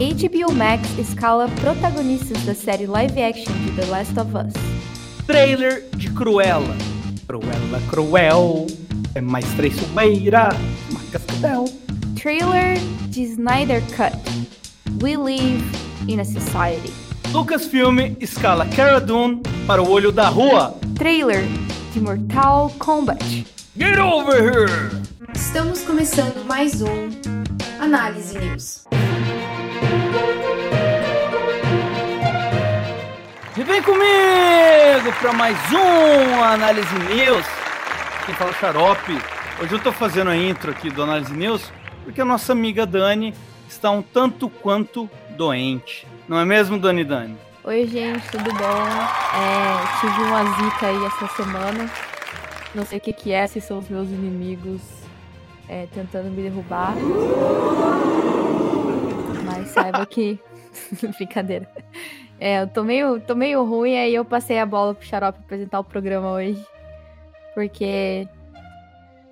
HBO Max escala protagonistas da série live action de The Last of Us. Trailer de Cruella. Cruella, cruel. É mais traiçoeira. Uma cascavel. Trailer de Snyder Cut. We live in a society. Lucasfilm escala Cara Dune para o olho da rua. Trailer de Mortal Kombat. Get over here! Estamos começando mais um Análise News. E vem comigo para mais um Análise News. Quem fala é xarope. Hoje eu tô fazendo a intro aqui do Análise News porque a nossa amiga Dani está um tanto quanto doente. Não é mesmo, Dani Dani? Oi, gente, tudo bom? É, tive uma zika aí essa semana. Não sei o que, que é, se são os meus inimigos é, tentando me derrubar. Saiba que. Brincadeira. É, eu tô meio, tô meio ruim, aí eu passei a bola pro Xarope apresentar o programa hoje. Porque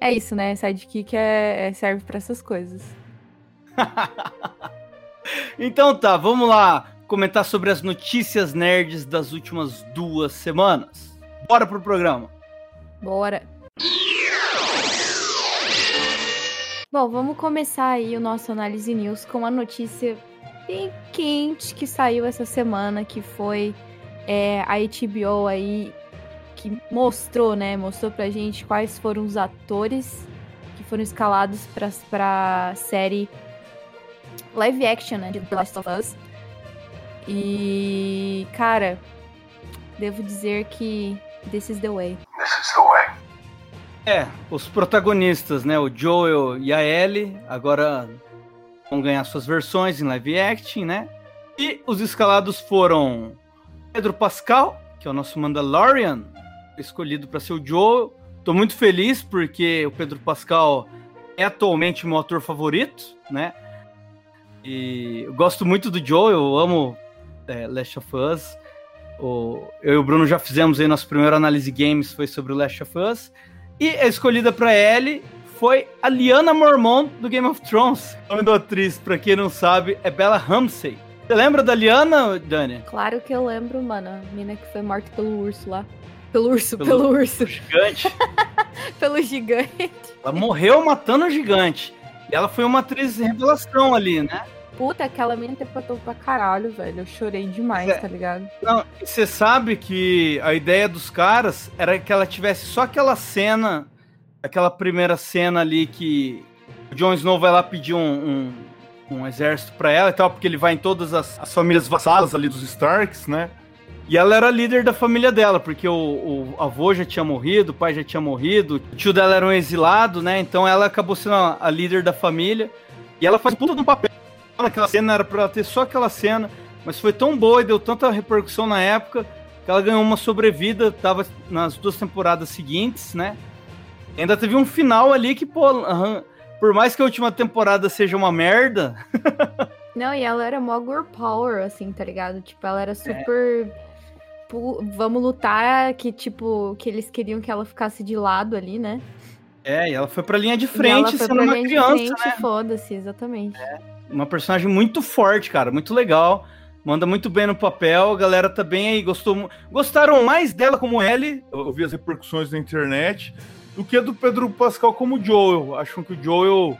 é isso, né? Sidekick é, é, serve para essas coisas. então tá, vamos lá comentar sobre as notícias nerds das últimas duas semanas. Bora pro programa. Bora. Bom, vamos começar aí o nosso análise news com uma notícia bem quente que saiu essa semana, que foi é, a HBO aí que mostrou, né? Mostrou pra gente quais foram os atores que foram escalados pra, pra série live action, né? De The Last of Us. E, cara, devo dizer que this is the way. This is the way. É, os protagonistas, né? O Joel e a Ellie agora vão ganhar suas versões em live action, né? E os escalados foram Pedro Pascal, que é o nosso Mandalorian, escolhido para ser o Joel. Tô muito feliz porque o Pedro Pascal é atualmente meu ator favorito, né? E eu gosto muito do Joel, eu amo é, Last of Us. O, eu e o Bruno já fizemos aí nosso primeiro análise games, foi sobre o Last of Us. E a escolhida para Ellie foi a Liana Mormont do Game of Thrones. O nome da atriz, pra quem não sabe, é Bella Ramsey. Você lembra da Liana, Dani? Claro que eu lembro, mano. A mina que foi morta pelo urso lá. Pelo urso, pelo, pelo urso. Gigante. pelo gigante. Ela morreu matando o gigante. E ela foi uma atriz revelação ali, né? Puta, aquela mina interpretou pra caralho, velho. Eu chorei demais, é. tá ligado? Não, você sabe que a ideia dos caras era que ela tivesse só aquela cena, aquela primeira cena ali que o Jon Snow vai lá pedir um, um, um exército pra ela e tal, porque ele vai em todas as, as famílias vassalas ali dos Starks, né? E ela era líder da família dela, porque o, o, avô já tinha morrido, o pai já tinha morrido, o tio dela era um exilado, né? Então ela acabou sendo a, a líder da família. E ela faz puta um papel naquela cena, era pra ela ter só aquela cena, mas foi tão boa e deu tanta repercussão na época que ela ganhou uma sobrevida, tava nas duas temporadas seguintes, né? Ainda teve um final ali que, pô, por mais que a última temporada seja uma merda. Não, e ela era mó girl power, assim, tá ligado? Tipo, ela era super. É. Vamos lutar, que, tipo, que eles queriam que ela ficasse de lado ali, né? É, e ela foi pra linha de frente sendo uma criança. Frente, né? Foda-se, exatamente. É uma personagem muito forte, cara, muito legal. Manda muito bem no papel, a galera tá bem aí, gostou, gostaram mais dela como Ellie, eu vi as repercussões na internet, do que do Pedro Pascal como Joel. Acham que o Joel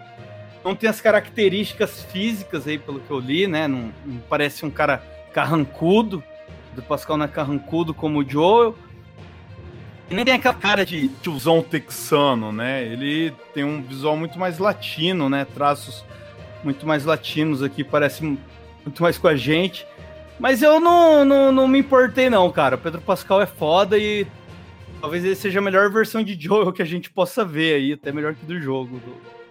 não tem as características físicas aí, pelo que eu li, né? Não, não parece um cara carrancudo. Do Pascal não é carrancudo como o Joel. E nem tem aquela cara de tiozão texano, né? Ele tem um visual muito mais latino, né? Traços muito mais latinos aqui, parece muito mais com a gente. Mas eu não, não, não me importei, não, cara. O Pedro Pascal é foda e talvez ele seja a melhor versão de Joel que a gente possa ver aí, até melhor que do jogo.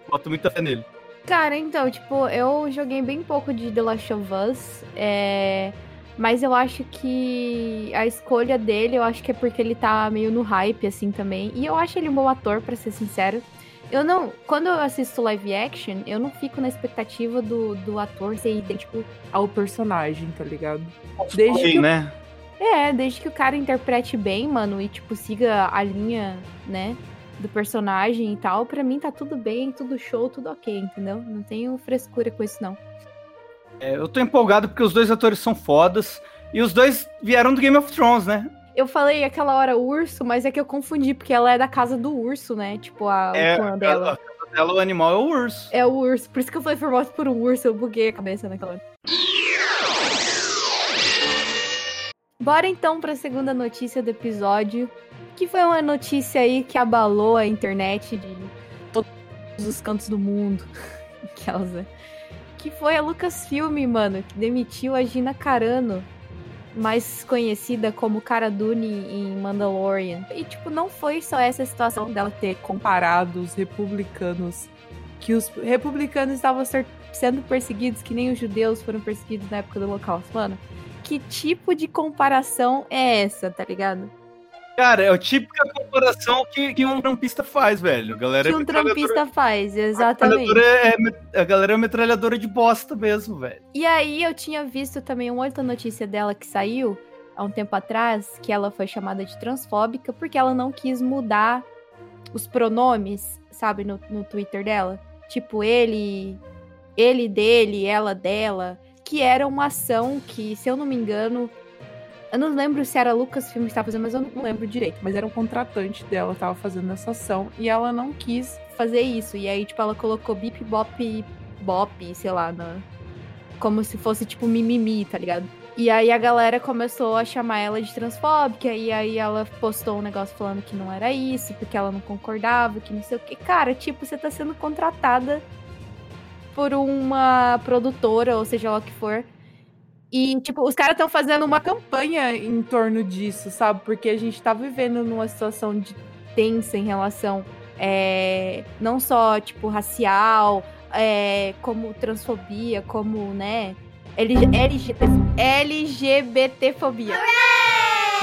Boto muita fé nele. Cara, então, tipo, eu joguei bem pouco de The Last of Us, é... mas eu acho que a escolha dele, eu acho que é porque ele tá meio no hype, assim, também. E eu acho ele um bom ator, para ser sincero. Eu não. Quando eu assisto live action, eu não fico na expectativa do, do ator ser idêntico ao personagem, tá ligado? Desde Sim, que, né? É, desde que o cara interprete bem, mano, e tipo, siga a linha, né? Do personagem e tal, pra mim tá tudo bem, tudo show, tudo ok, entendeu? Não tenho frescura com isso, não. É, eu tô empolgado porque os dois atores são fodas. E os dois vieram do Game of Thrones, né? Eu falei aquela hora urso, mas é que eu confundi, porque ela é da casa do urso, né? Tipo, a, é, clã dela. A casa dela, o animal é o urso. É o urso. Por isso que eu falei formado por um urso, eu buguei a cabeça naquela hora. Bora então para a segunda notícia do episódio, que foi uma notícia aí que abalou a internet de todos os cantos do mundo. Kelsa. Que foi a Lucasfilm, mano, que demitiu a Gina Carano, mais conhecida como Cara Dune em Mandalorian. E, tipo, não foi só essa situação dela ter comparado os republicanos, que os republicanos estavam sendo perseguidos, que nem os judeus foram perseguidos na época do Holocausto, mano que tipo de comparação é essa, tá ligado? Cara, é a típica comparação que, que um trampista faz, velho. A galera que é um trampista faz, exatamente. A, é, a galera é metralhadora de bosta mesmo, velho. E aí eu tinha visto também uma outra notícia dela que saiu há um tempo atrás, que ela foi chamada de transfóbica porque ela não quis mudar os pronomes, sabe, no, no Twitter dela. Tipo, ele, ele dele, ela dela que era uma ação que, se eu não me engano, eu não lembro se era a Lucasfilm que estava fazendo, mas eu não lembro direito. Mas era um contratante dela estava fazendo essa ação e ela não quis fazer isso. E aí, tipo, ela colocou bip bop bop, sei lá, na... como se fosse tipo mimimi, tá ligado? E aí a galera começou a chamar ela de transfóbica, e aí ela postou um negócio falando que não era isso, porque ela não concordava, que não sei o que. Cara, tipo, você tá sendo contratada por uma produtora, ou seja lá o que for. E, tipo, os caras estão fazendo uma campanha em torno disso, sabe? Porque a gente tá vivendo numa situação de tensa em relação é, não só, tipo, racial, é, como transfobia, como, né, LGBT, LGBTfobia.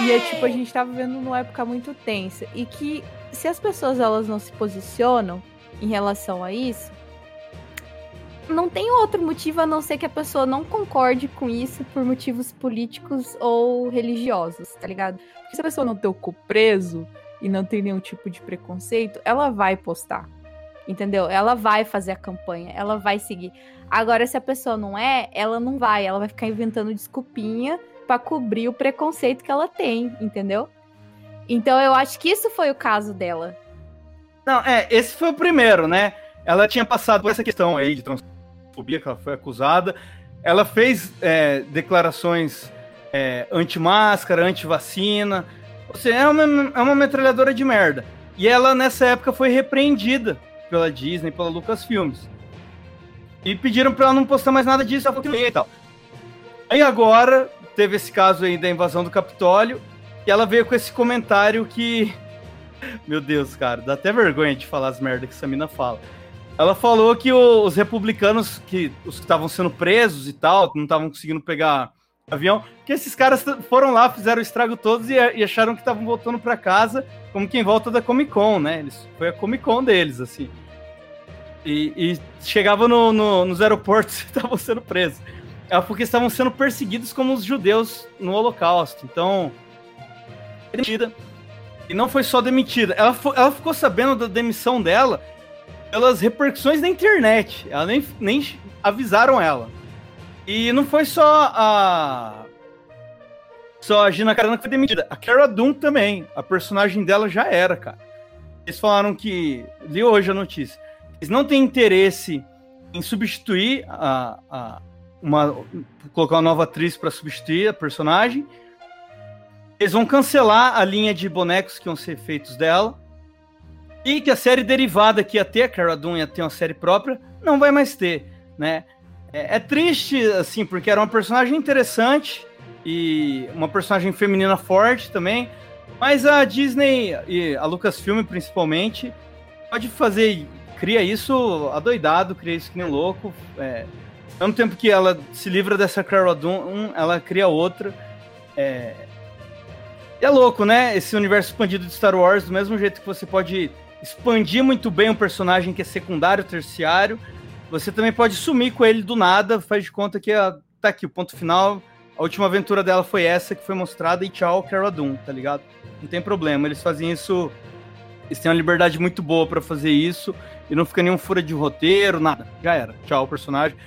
E é tipo, a gente tá vivendo numa época muito tensa. E que se as pessoas elas não se posicionam em relação a isso, não tem outro motivo a não ser que a pessoa não concorde com isso por motivos políticos ou religiosos, tá ligado? Porque se a pessoa não tem o cu preso e não tem nenhum tipo de preconceito, ela vai postar. Entendeu? Ela vai fazer a campanha, ela vai seguir. Agora, se a pessoa não é, ela não vai, ela vai ficar inventando desculpinha para cobrir o preconceito que ela tem, entendeu? Então eu acho que isso foi o caso dela. Não, é, esse foi o primeiro, né? Ela tinha passado por essa questão aí de transtorno homofobia que ela foi acusada. Ela fez é, declarações é, anti-máscara, anti-vacina. Ou seja, é uma, é uma metralhadora de merda. E ela, nessa época, foi repreendida pela Disney, pela Lucasfilmes. E pediram pra ela não postar mais nada disso, ela falou que e tal. Aí agora, teve esse caso aí da invasão do Capitólio, e ela veio com esse comentário que. Meu Deus, cara, dá até vergonha de falar as merdas que essa mina fala. Ela falou que os republicanos, que os que estavam sendo presos e tal, não estavam conseguindo pegar avião, que esses caras foram lá, fizeram o estrago todos e, e acharam que estavam voltando para casa como quem volta da Comic Con, né? Eles, foi a Comic Con deles, assim. E, e chegava no, no, nos aeroportos e estavam sendo presos. Ela porque estavam sendo perseguidos como os judeus no Holocausto. Então, demitida. E não foi só demitida. Ela, ela ficou sabendo da demissão dela pelas repercussões na internet. Ela nem, nem avisaram ela. E não foi só a. Só a Gina Carano que foi demitida. A Cara Dune também. A personagem dela já era, cara. Eles falaram que. Li hoje a notícia. Eles não têm interesse em substituir a. a uma, colocar uma nova atriz para substituir a personagem. Eles vão cancelar a linha de bonecos que vão ser feitos dela. E que a série derivada que ia ter, a Cara Dune ia ter uma série própria, não vai mais ter, né? É, é, triste, assim, porque era uma personagem interessante e uma personagem feminina forte também, mas a Disney e a Lucasfilm principalmente pode fazer, cria isso adoidado, cria isso que nem louco. É, ao mesmo tempo que ela se livra dessa Cara Dune, ela cria outra. É, é louco, né? Esse universo expandido de Star Wars, do mesmo jeito que você pode expandir muito bem um personagem que é secundário, terciário. Você também pode sumir com ele do nada, faz de conta que ó, tá aqui o ponto final. A última aventura dela foi essa que foi mostrada e tchau, Cara Dune, tá ligado? Não tem problema, eles fazem isso. Eles têm uma liberdade muito boa para fazer isso e não fica nenhum fura de roteiro, nada. Já era. Tchau, personagem.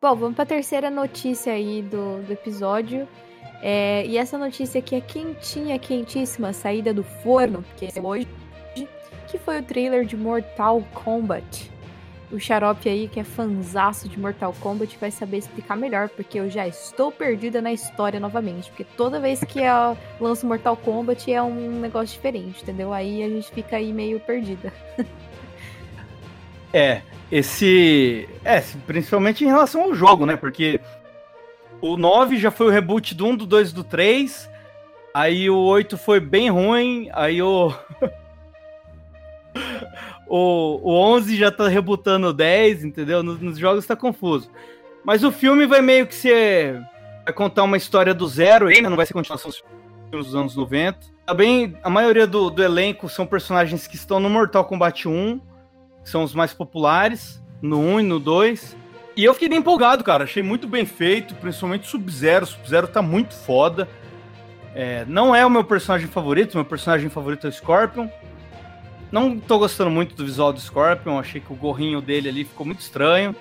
Bom, vamos para a terceira notícia aí do, do episódio. É, e essa notícia aqui é quentinha, quentíssima, saída do forno, que é hoje, que foi o trailer de Mortal Kombat. O Xarope aí, que é fanzaço de Mortal Kombat, vai saber explicar melhor, porque eu já estou perdida na história novamente. Porque toda vez que eu lanço Mortal Kombat é um negócio diferente, entendeu? Aí a gente fica aí meio perdida. é, esse. É, principalmente em relação ao jogo, né? Porque o 9 já foi o reboot do 1, do 2 do 3. Aí o 8 foi bem ruim. Aí o. o, o 11 já tá rebutando o 10, entendeu? Nos, nos, jogos tá confuso. Mas o filme vai meio que ser. Vai contar uma história do zero ainda, não vai ser continuação dos filmes dos anos 90. Também a maioria do, do elenco são personagens que estão no Mortal Kombat 1 são os mais populares, no 1 e no 2. E eu fiquei bem empolgado, cara. Achei muito bem feito, principalmente Sub-Zero. Sub-Zero tá muito foda. É, não é o meu personagem favorito, meu personagem favorito é o Scorpion. Não tô gostando muito do visual do Scorpion, achei que o gorrinho dele ali ficou muito estranho.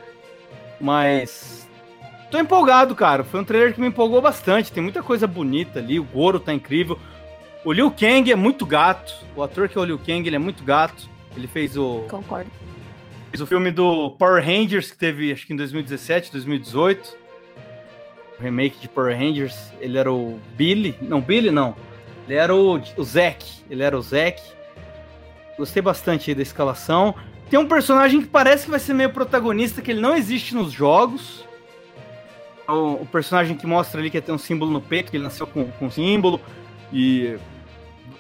Mas. Tô empolgado, cara. Foi um trailer que me empolgou bastante. Tem muita coisa bonita ali. O Goro tá incrível. O Liu Kang é muito gato. O ator que é o Liu Kang, ele é muito gato. Ele fez o. Concordo. Fez o filme do Power Rangers, que teve acho que em 2017, 2018. O remake de Power Rangers. Ele era o Billy. Não, Billy não. Ele era o, o Zack. Ele era o Zack. Gostei bastante da escalação. Tem um personagem que parece que vai ser meio protagonista, que ele não existe nos jogos. O, o personagem que mostra ali que tem um símbolo no peito, que ele nasceu com, com um símbolo. E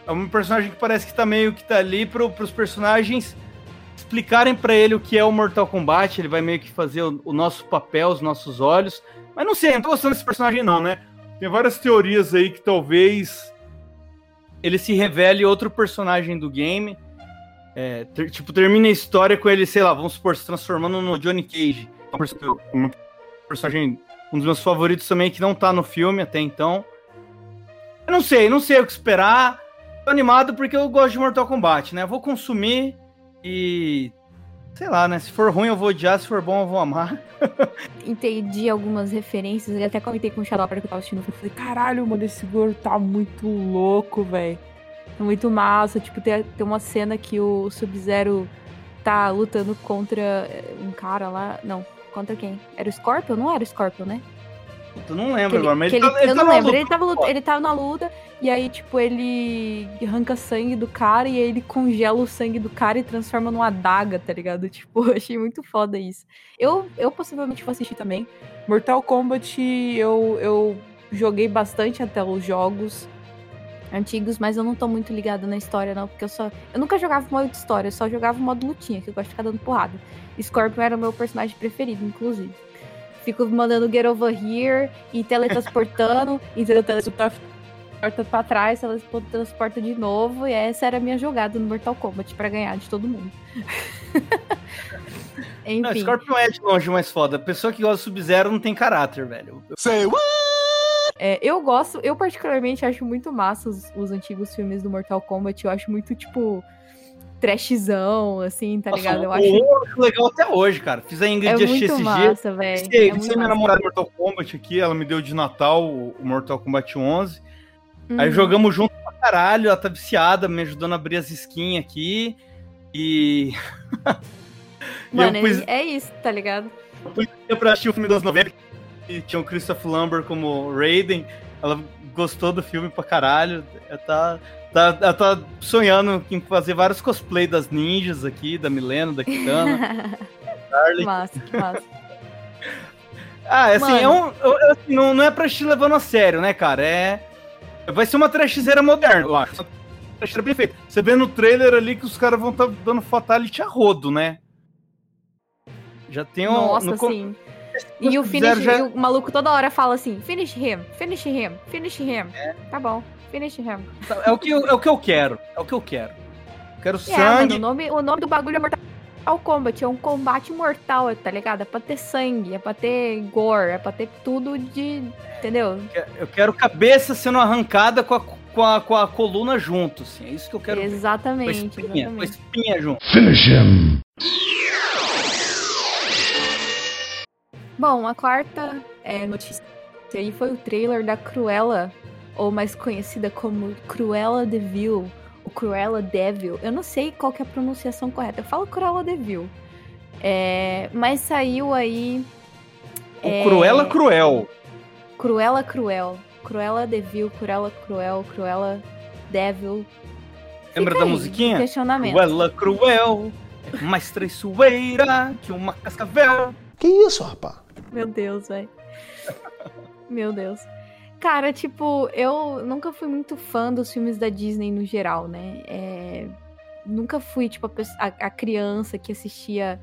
é um personagem que parece que tá meio que tá ali pro, pros personagens explicarem para ele o que é o Mortal Kombat. Ele vai meio que fazer o, o, nosso papel, os nossos olhos. Mas não sei, não tô gostando desse personagem, não, né? Tem várias teorias aí que talvez ele se revele outro personagem do game. É, ter, tipo, termina a história com ele, sei lá, vamos supor, se transformando no Johnny Cage. Um personagem, um dos meus favoritos também, que não tá no filme até então. Eu não sei, não sei o que esperar tô animado porque eu gosto de Mortal Kombat, né? Vou consumir e. Sei lá, né? Se for ruim eu vou odiar, se for bom eu vou amar. Entendi algumas referências, eu até comentei com o Shadow que eu tava assistindo. Eu falei, caralho, mano, esse gordo tá muito louco, velho. Tá muito massa. Tipo, tem, tem uma cena que o Sub-Zero tá lutando contra eh, um cara lá. Não, contra quem? Era o Scorpion? Não era o Scorpion, né? Tu não lembro ele, agora, mas ele, ele, tá, ele Eu tá não lembro. Ele tava, ele tava na luta, e aí, tipo, ele arranca sangue do cara e aí ele congela o sangue do cara e transforma numa adaga, tá ligado? Tipo, eu achei muito foda isso. Eu, eu possivelmente vou assistir também. Mortal Kombat, eu, eu joguei bastante até os jogos antigos, mas eu não tô muito ligada na história, não, porque eu só. Eu nunca jogava modo de história, eu só jogava modo lutinha, que eu gosto de ficar dando porrada. Scorpion era o meu personagem preferido, inclusive. Fico mandando get over here e teletransportando, e teletransportando transporta pra trás, ela transporta de novo. E essa era a minha jogada no Mortal Kombat para ganhar de todo mundo. Enfim. Não, Scorpion é de longe mais foda. Pessoa que gosta do Sub-Zero não tem caráter, velho. Say what? É, eu gosto, eu particularmente acho muito massa os, os, antigos filmes do Mortal Kombat. Eu acho muito, tipo, trashzão, assim, tá Nossa, ligado? Eu acho legal até hoje, cara. Fiz a Ingrid é muito esses massa, dias. É minha namorada Mortal Kombat aqui, ela me deu de Natal o Mortal Kombat 11. Uhum. Aí jogamos junto pra caralho, ela tá viciada, me ajudando a abrir as skins aqui. E. Mano, pus... é isso, tá ligado? Eu pus pra assistir o filme das 90 e tinha o Christopher Lambert como Raiden. Ela gostou do filme pra caralho. Ela tá, tá, ela tá sonhando em fazer vários cosplay das ninjas aqui, da Milena, da Kitana. Darling. Massa, que massa. Ah, assim, é um, assim, não, não é pra te levando a sério, né, cara? É Vai ser uma trashzeira moderna, eu acho. Uma bem feita. Você vê no trailer ali que os caras vão estar tá dando fatality a rodo, né? Já tem um. Nossa, no... sim. E o finish, já... o maluco toda hora fala assim: finish him, finish him, finish him. É. Tá bom, finish him. É o, que eu, é o que eu quero. É o que eu quero. Eu quero é, sangue. Mano, o, nome, o nome do bagulho é Mortal Kombat. É um combate mortal, tá ligado? É pra ter sangue, é pra ter gore, é pra ter tudo de Entendeu? Eu quero cabeça sendo arrancada com a, com a, com a coluna junto, assim. É isso que eu quero exatamente, ver. Com a espinha, exatamente. Com a espinha junto. Finish him! Bom, a quarta é, notícia aí foi o trailer da Cruella, ou mais conhecida como Cruella de Vil, o Cruella Devil. Eu não sei qual que é a pronunciação correta. Eu falo Cruella Devil. É, mas saiu aí. O é, Cruella Cruel. Cruella Cruel. Cruella Devil, Cruella Cruel, Cruella Devil. Lembra Fica da aí, musiquinha? Questionamento. Cruella Cruel, mais traiçoeira que uma cascavel. Que isso, rapaz? Meu Deus, velho. Meu Deus. Cara, tipo, eu nunca fui muito fã dos filmes da Disney no geral, né? É... Nunca fui, tipo, a, a, criança que assistia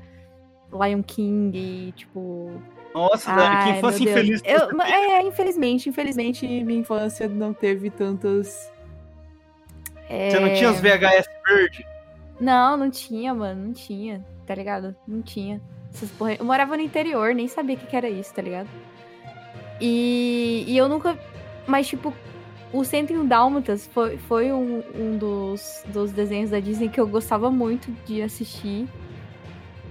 Lion King e, tipo. Nossa, Ai, que infância infeliz. Eu, é, infelizmente, infelizmente, minha infância não teve tantas. É... Você não tinha os VHS verde? Não, não tinha, mano, não tinha, tá ligado? Não tinha. Porra... Eu morava no interior, nem sabia o que, que era isso, tá ligado? E, e eu nunca. Mas, tipo, o 101 Dálmatas foi, foi um, um dos, dos desenhos da Disney que eu gostava muito de assistir.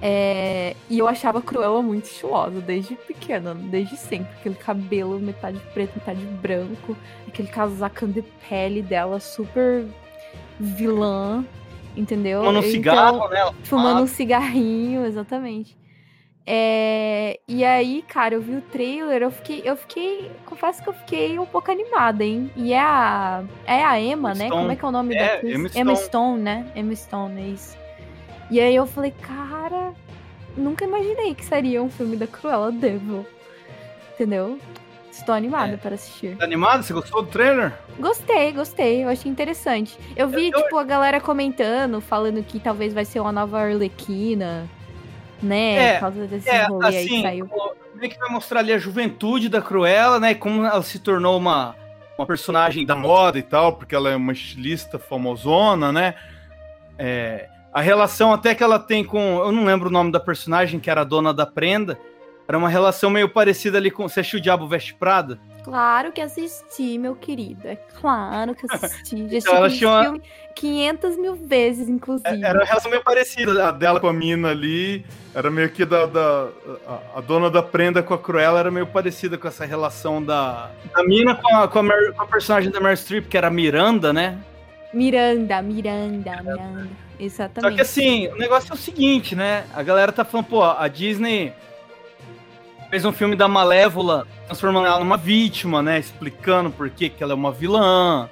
É, e eu achava a Cruella muito estilosa, desde pequena, desde sempre. Aquele cabelo metade preto, metade branco, aquele casacão de pele dela super vilã, entendeu? Fumando um então, cigarro, né? Fumando um cigarrinho, exatamente. É, e aí, cara, eu vi o trailer, eu fiquei, eu fiquei, confesso que eu fiquei um pouco animada, hein? E é a, é a Emma, né? Como é que é o nome é, da? Emma Stone. Emma Stone, né? Emma Stone, é isso. E aí eu falei, cara, nunca imaginei que seria um filme da Cruella Devil. Entendeu? Estou animada é. para assistir. Tá animada? Você gostou do trailer? Gostei, gostei. Eu achei interessante. Eu vi, eu, tipo, a galera comentando, falando que talvez vai ser uma nova Arlequina né? É, por causa desse é, rolê assim, aí que saiu. Meio que vai mostrar ali a juventude da Cruella, né? Como ela se tornou uma, uma personagem da moda e tal, porque ela é uma estilista famosona, né? É, a relação até que ela tem com. Eu não lembro o nome da personagem, que era a dona da prenda. Era uma relação meio parecida ali com. Você assistiu o Diabo Veste Prada? Claro que assisti, meu querido. É claro que assisti. Já então, assisti ela filme 500 mil vezes, inclusive. Era uma relação meio parecida a dela com a mina ali. Era meio que da. da a, a, dona da prenda com a Cruella era meio parecida com essa relação da. Da mina com a, com a, Mary, com a personagem da Meryl Streep, que era Miranda, né? Miranda, Miranda, Miranda. Exatamente. Só que assim, o negócio é o seguinte, né? A galera tá falando, pô, a Disney fez um filme da Malévola, transformando ela numa vítima, né? Explicando por que, que ela é uma vilã.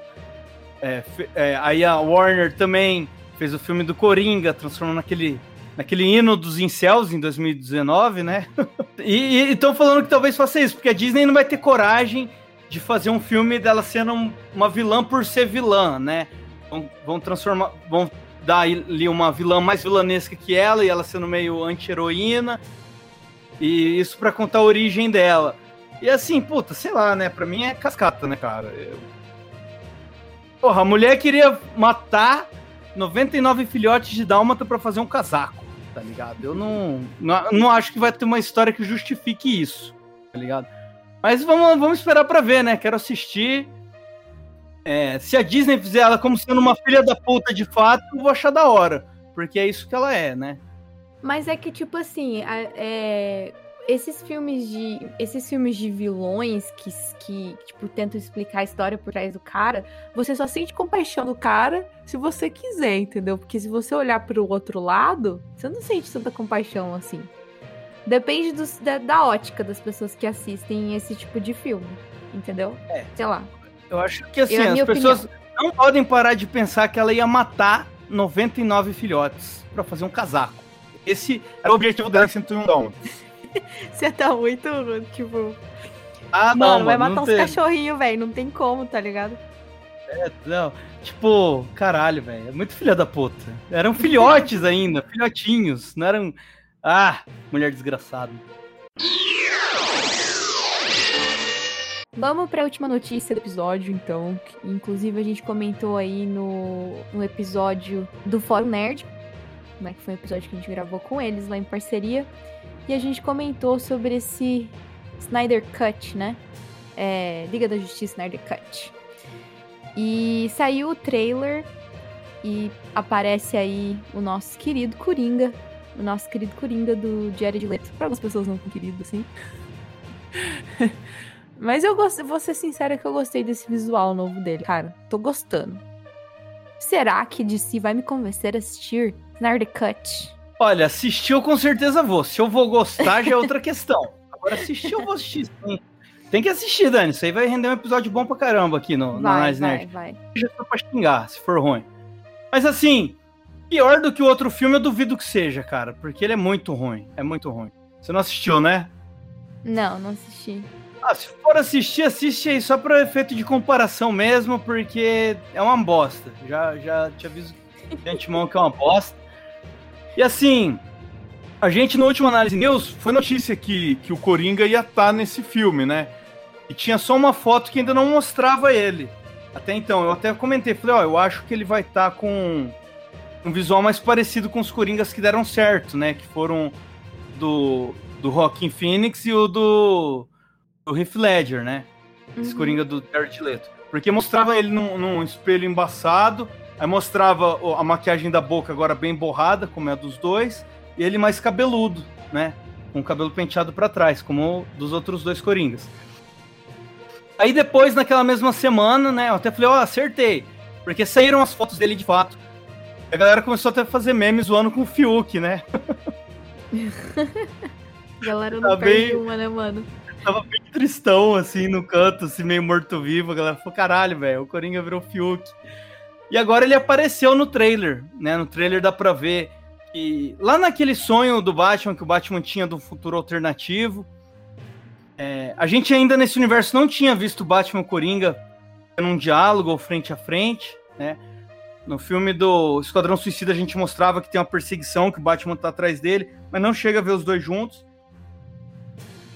É, é, aí a Warner também fez o filme do Coringa, transformando naquele, naquele hino dos incels em 2019, né? e estão falando que talvez faça isso, porque a Disney não vai ter coragem de fazer um filme dela sendo uma vilã por ser vilã, né? Vão, vão transformar. Vão dar ali uma vilã mais vilanesca que ela, e ela sendo meio anti-heroína. E isso para contar a origem dela. E assim, puta, sei lá, né? Pra mim é cascata, né, cara? Eu... Porra, a mulher queria matar 99 filhotes de dálmata para fazer um casaco, tá ligado? Eu não, não, não acho que vai ter uma história que justifique isso, tá ligado? Mas vamos, vamos esperar para ver, né? Quero assistir. É, se a Disney fizer ela como sendo uma filha da puta de fato, eu vou achar da hora. Porque é isso que ela é, né? Mas é que, tipo assim, é, esses filmes de. Esses filmes de vilões que, que, tipo, tentam explicar a história por trás do cara, você só sente compaixão do cara se você quiser, entendeu? Porque se você olhar pro outro lado, você não sente tanta compaixão assim. Depende do, da, da, ótica das pessoas que assistem esse tipo de filme. Entendeu? É. Sei lá. Eu acho que assim, Eu, as pessoas opinião. não podem parar de pensar que ela ia matar 99 filhotes para fazer um casaco. Esse era o objetivo dela em 101 Dálmatas. Você tá muito, tipo... Ah, não, mano, vai matar uns cachorrinhos, velho. Não tem como, tá ligado? É, não. Tipo, caralho, velho. É muito filha da puta. Eram filhotes ainda, filhotinhos. Não eram. Ah, mulher desgraçada. Vamos para a última notícia do episódio, então. Inclusive, a gente comentou aí no, no episódio do Fórum Nerd, né, que foi um episódio que a gente gravou com eles lá em parceria. E a gente comentou sobre esse Snyder Cut, né? É, Liga da Justiça Snyder Cut. E saiu o trailer e aparece aí o nosso querido Coringa O nosso querido Coringa do Jared Leto. Pra algumas pessoas não tão querido, assim. Mas eu gostei, vou ser sincera que eu gostei desse visual novo dele, cara. Tô gostando. Será que DC vai me convencer a assistir Snyder Cut? Olha, assistir eu com certeza vou. Se eu vou gostar já é outra questão. Agora assistir eu vou assistir sim. Tem que assistir, Dani. Isso aí vai render um episódio bom pra caramba aqui no, Vai, vai, Nerd. vai. Já tô pra xingar, se for ruim. Mas assim, pior do que o outro filme eu duvido que seja, cara. Porque ele é muito ruim. É muito ruim. Você não assistiu, né? Não, não assisti. Ah, se for assistir, assiste aí só para efeito de comparação mesmo, porque é uma bosta. Já, já te aviso de antemão que é uma bosta. E assim, a gente no último análise news foi notícia que, que o Coringa ia estar nesse filme, né? E tinha só uma foto que ainda não mostrava ele. Até então, eu até comentei, falei, ó, eu acho que ele vai estar com um visual mais parecido com os Coringas que deram certo, né? Que foram do, do Rockin' Phoenix e o do, do Heath Ledger, né? Esse Uhum. Coringa do Jared Leto. Porque mostrava ele num, num espelho embaçado, aí mostrava a maquiagem da boca agora bem borrada, como é a dos dois, e ele mais cabeludo, né? Com o cabelo penteado pra trás, como o dos outros dois Coringas. Aí depois, naquela mesma semana, né? Eu até falei, ó, acertei. Porque saíram as fotos dele de fato. A galera começou até a fazer memes zoando com o Fiuk, né? Galera Tá não perde bem- uma, né, mano? Tava bem tristão, assim, no canto, assim, meio morto-vivo. A galera falou, caralho, velho, o Coringa virou Fiuk. E agora ele apareceu no trailer, né? No trailer dá pra ver que lá naquele sonho do Batman, que o Batman tinha do futuro alternativo, é, a gente ainda nesse universo não tinha visto o Batman Coringa num diálogo ou frente a frente, né? No filme do Esquadrão Suicida a gente mostrava que tem uma perseguição, que o Batman tá atrás dele, mas não chega a ver os dois juntos.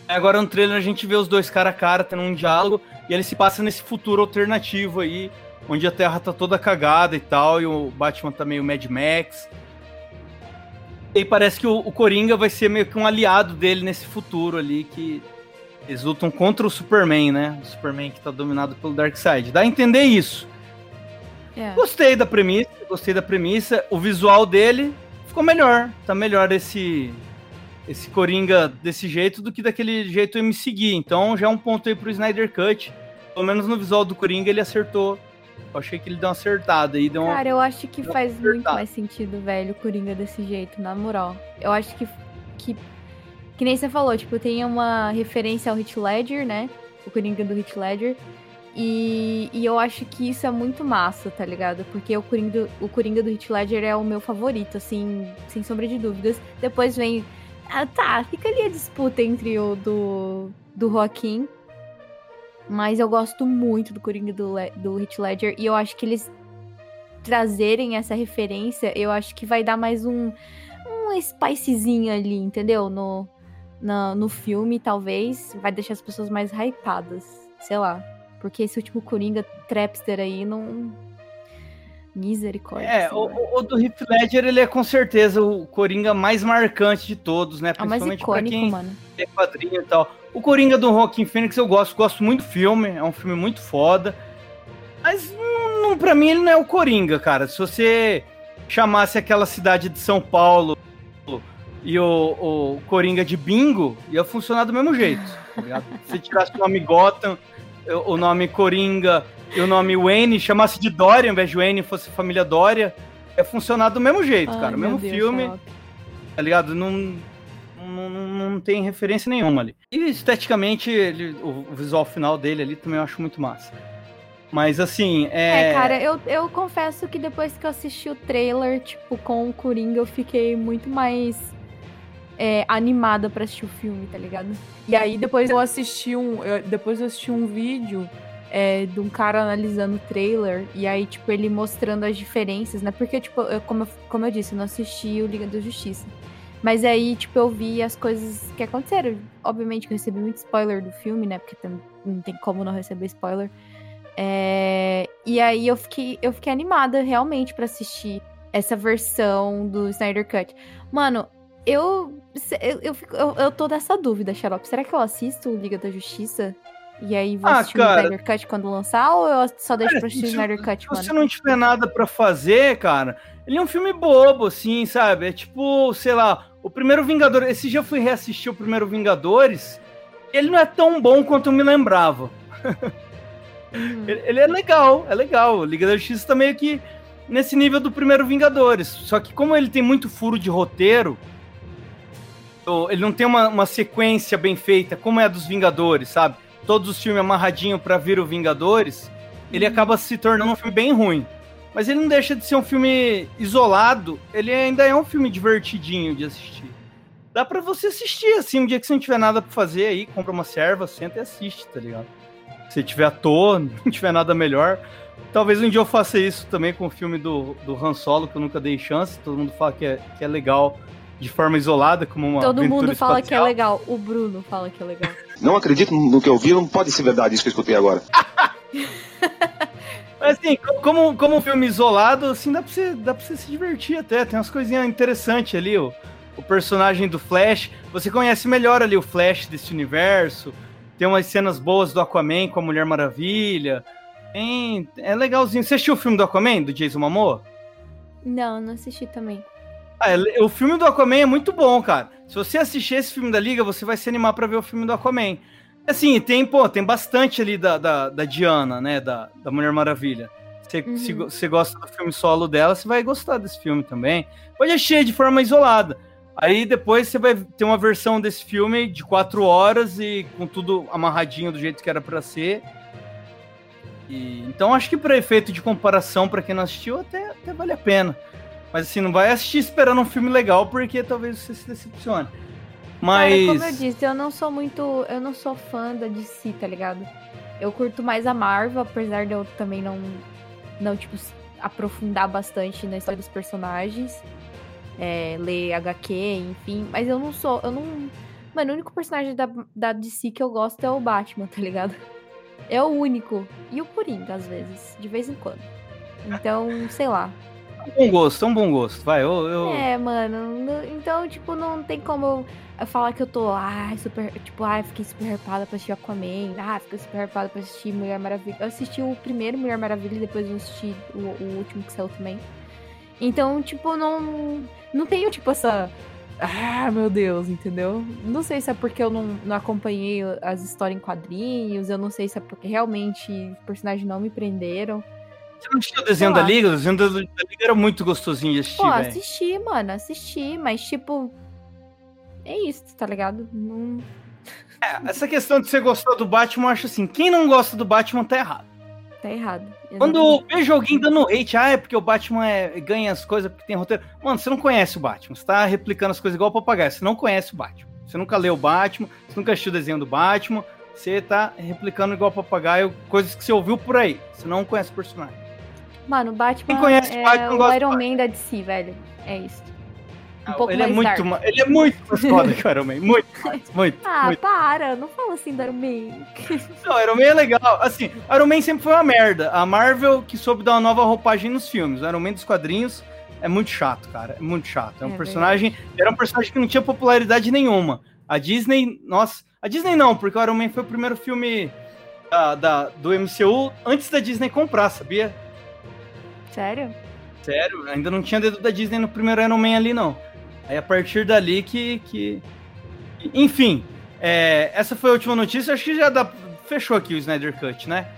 Agora no trailer a gente vê os dois cara a cara tendo um diálogo e ele se passa nesse futuro alternativo aí, onde a Terra tá toda cagada e tal, e o Batman tá meio Mad Max. E parece que o, o Coringa vai ser meio que um aliado dele nesse futuro ali, que eles lutam contra o Superman, né? O Superman que tá dominado pelo Darkseid. Dá a entender isso. É. Gostei da premissa, gostei da premissa. O visual dele ficou melhor. Tá melhor esse esse Coringa desse jeito do que daquele jeito eu me seguir. Então já é um ponto aí pro Snyder Cut. Pelo menos no visual do Coringa ele acertou. Eu achei que ele deu uma acertada aí, deu uma... Cara, eu acho que faz pra muito mais sentido, velho, o Coringa desse jeito, na moral. Eu acho que, que. Que nem você falou, tipo, tem uma referência ao Hit Ledger, né? O Coringa do Hit Ledger. E, e eu acho que isso é muito massa, tá ligado? Porque o Coringa, do, o Coringa do Hit Ledger é o meu favorito, assim, sem sombra de dúvidas. Depois vem. Ah, tá, fica ali a disputa entre o do, do Joaquim. Mas eu gosto muito do Coringa do, Le- do Hit Ledger. E eu acho que eles trazerem essa referência, eu acho que vai dar mais um, um spicezinho ali, entendeu? No, na- no filme, talvez. Vai deixar as pessoas mais hypadas. Sei lá. Porque esse último Coringa Trapster aí não. Misericórdia. É, o, o do Heath Ledger, ele é com certeza o Coringa mais marcante de todos, né? É o mais Principalmente pra icônico, quem mano. é quadrinho e tal. O Coringa do Joaquin Phoenix eu gosto, gosto muito do filme, é um filme muito foda. Mas não, não, pra mim ele não é o Coringa, cara. Se você chamasse aquela cidade de São Paulo e o, o Coringa de Bingo, ia funcionar do mesmo jeito. Tá? Se tirasse o nome Gotham, o nome Coringa e o nome Wayne, chamasse de Dória, ao invés de Wayne fosse família Dória, ia funcionar do mesmo jeito, Ai, cara. O mesmo Deus, filme tá ligado? Não, não, não, tem referência nenhuma ali. E esteticamente, ele, o, visual final dele ali também eu acho muito massa. Mas assim, é. É, cara, eu, eu confesso que depois que eu assisti o trailer, tipo, com o Coringa, eu fiquei muito mais é, animada pra assistir o filme, tá ligado? E aí depois eu assisti um, eu- depois eu assisti um vídeo É, de um cara analisando o trailer, e aí, tipo, ele mostrando as diferenças, né? Porque, tipo, eu, como, eu, como eu disse, eu não assisti o Liga da Justiça. Mas aí, tipo, eu vi as coisas que aconteceram. Obviamente que eu recebi muito spoiler do filme, né? Porque não tem como não receber spoiler. É, e aí eu fiquei, eu fiquei animada realmente pra assistir essa versão do Snyder Cut. Mano, eu, eu, eu, fico- eu, eu tô nessa dúvida, Xarope. Será que eu assisto o Liga da Justiça? E aí vou Ah, assistir cara. o Snyder Cut quando lançar ou eu só deixo Cara, pra assistir o se- Snyder Cut, Se mano? você não tiver nada pra fazer, cara, ele é um filme bobo, assim, sabe? É tipo, sei lá, o primeiro Vingador. Esse dia eu fui reassistir o primeiro Vingadores. Ele não é tão bom quanto eu me lembrava. Uhum. Ele, ele é legal, é legal. O Liga da Justiça tá meio que nesse nível do primeiro Vingadores. Só que como ele tem muito furo de roteiro, ele não tem uma, uma sequência bem feita, como é a dos Vingadores, sabe? Todos os filmes amarradinhos pra vir o Vingadores, ele acaba se tornando um filme bem ruim. Mas ele não deixa de ser um filme isolado, ele ainda é um filme divertidinho de assistir. Dá pra você assistir, assim, um dia que você não tiver nada pra fazer aí, compra uma serva, senta e assiste, tá ligado? Se tiver à toa, não tiver nada melhor. Talvez um dia eu faça isso também com o filme do, do Han Solo, que eu nunca dei chance. Todo mundo fala que é, que é legal de forma isolada, como uma Todo mundo fala que é espacial. legal. O Bruno fala que é legal. Não acredito no que eu vi, não pode ser verdade isso que eu escutei agora. Mas assim, co- como, como um filme isolado, assim, dá pra, você, dá pra você se divertir até. Tem umas coisinhas interessantes ali, o, o personagem do Flash. Você conhece melhor ali o Flash desse universo. Tem umas cenas boas do Aquaman com a Mulher Maravilha. Tem, é legalzinho. Você assistiu o filme do Aquaman, do Jason Momoa? Não, não assisti também. Ah, é o filme do Aquaman é muito bom, cara. Se você assistir esse filme da Liga, você vai se animar pra ver o filme do Aquaman. Assim, tem, pô, tem bastante ali da, da, da Diana, né? Da, da Mulher Maravilha. Você, Uhum. se você gosta do filme solo dela, você vai gostar desse filme também. Pode assistir de forma isolada. Aí depois você vai ter uma versão desse filme de quatro horas e com tudo amarradinho do jeito que era pra ser. E, então acho que para efeito de comparação, pra quem não assistiu, até, até vale a pena. Mas assim, não vai assistir esperando um filme legal, porque talvez você se decepcione. Mas. Cara, como eu disse, eu não sou muito. Eu não sou fã da DC, tá ligado? Eu curto mais a Marvel, apesar de eu também não. Não, tipo, aprofundar bastante na história dos personagens. É, ler HQ, enfim. Mas eu não sou. Eu não. Mano, o único personagem da, da DC que eu gosto é o Batman, tá ligado? É o único. E o Coringa, às vezes. De vez em quando. Então, sei lá. Um bom gosto, é um bom gosto. Vai, eu. eu... É, mano. Então, tipo, não tem como eu- falar que eu tô, ai, super. Tipo, ai, fiquei super hypada pra assistir Aquaman. Ah, fiquei super hypada pra assistir Mulher Maravilha. Eu assisti o primeiro Mulher Maravilha e depois eu assisti o, o último que saiu também. Então, tipo, não. Não tenho, tipo, essa. Ah, meu Deus, entendeu? Não sei se é porque eu não, não acompanhei as histórias em quadrinhos, eu não sei se é porque realmente os personagens não me prenderam. Você não assistiu o desenho da. Liga? O desenho da, da Liga era muito gostosinho de assistir, Pô, velho. assisti, mano, assisti, mas tipo. É isso, tá ligado? Não. É, essa questão de você gostar do Batman, eu acho assim, quem não gosta do Batman tá errado. Tá errado. Quando eu Exatamente. vejo alguém dando hate, ah, é porque o Batman é- ganha as coisas porque tem roteiro. Mano, você não conhece o Batman. Você tá replicando as coisas igual o papagaio. Você não conhece o Batman. Você nunca leu o Batman, você nunca assistiu o desenho do Batman. Você tá replicando igual o papagaio coisas que você ouviu por aí. Você não conhece o personagem. Mano, o Batman Quem conhece o é Batman o Iron. Man da DC, velho. É isso. Um Ah, pouco ele, é mais muito, ma- ele é muito mais foda que o Iron Man. Muito muito, Ah, muito. para, não fala assim do Iron Man. Não, Iron Man é legal. Assim, Iron Man sempre foi uma merda. A Marvel que soube dar uma nova roupagem nos filmes. O Iron Man dos quadrinhos é muito chato, cara. É muito chato. É um É personagem. Era um personagem que não tinha popularidade nenhuma. A Disney, nossa. A Disney não, porque o Iron Man foi o primeiro filme da, da- do MCU antes da Disney comprar, sabia? Sério? Sério, ainda não tinha dedo da Disney no primeiro Iron Man ali, não. Aí a partir dali que. que... Enfim, é, essa foi a última notícia. Acho que já dá, fechou aqui o Snyder Cut, né?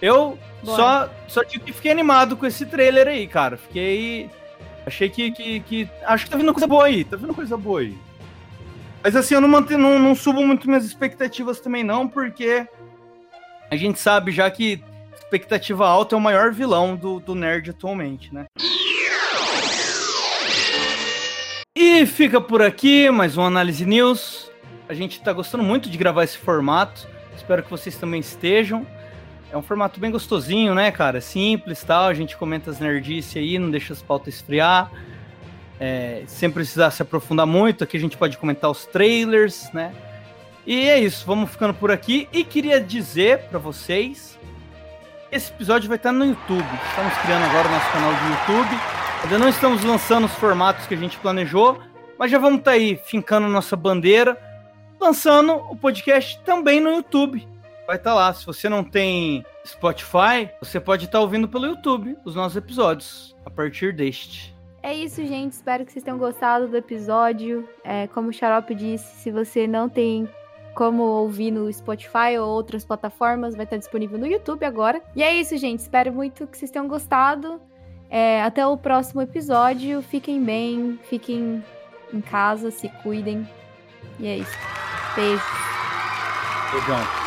Eu só, só digo que fiquei animado com esse trailer aí, cara. Fiquei. Achei que, que, que- Acho que tá vindo coisa boa aí. Tá vindo coisa boa aí. Mas assim, eu não, mantenho, não, não subo muito minhas expectativas também, não, porque a gente sabe já que expectativa alta é o maior vilão do, do nerd atualmente, né? E fica por aqui mais um Análise News. A gente tá gostando muito de gravar esse formato. Espero que vocês também estejam. É um formato bem gostosinho, né, cara? Simples tal. A gente comenta as nerdices aí, não deixa as pautas esfriar. É, sem precisar se aprofundar muito, aqui a gente pode comentar os trailers, né? E é isso, vamos ficando por aqui. E queria dizer pra vocês: esse episódio vai estar no YouTube. Estamos criando agora o nosso canal de YouTube. Ainda não estamos lançando os formatos que a gente planejou, mas já vamos estar aí fincando nossa bandeira, lançando o podcast também no YouTube. vai estar lá. Se você não tem Spotify, você pode estar ouvindo pelo YouTube os nossos episódios a partir deste. É isso, gente. Espero que vocês tenham gostado do episódio. É, como o Xarope disse, se você não tem como ouvir no Spotify ou outras plataformas, vai estar disponível no YouTube agora. E é isso, gente. Espero muito que vocês tenham gostado. É, até o próximo episódio. Fiquem bem, fiquem em casa, se cuidem. E é isso. Beijo. Beijão.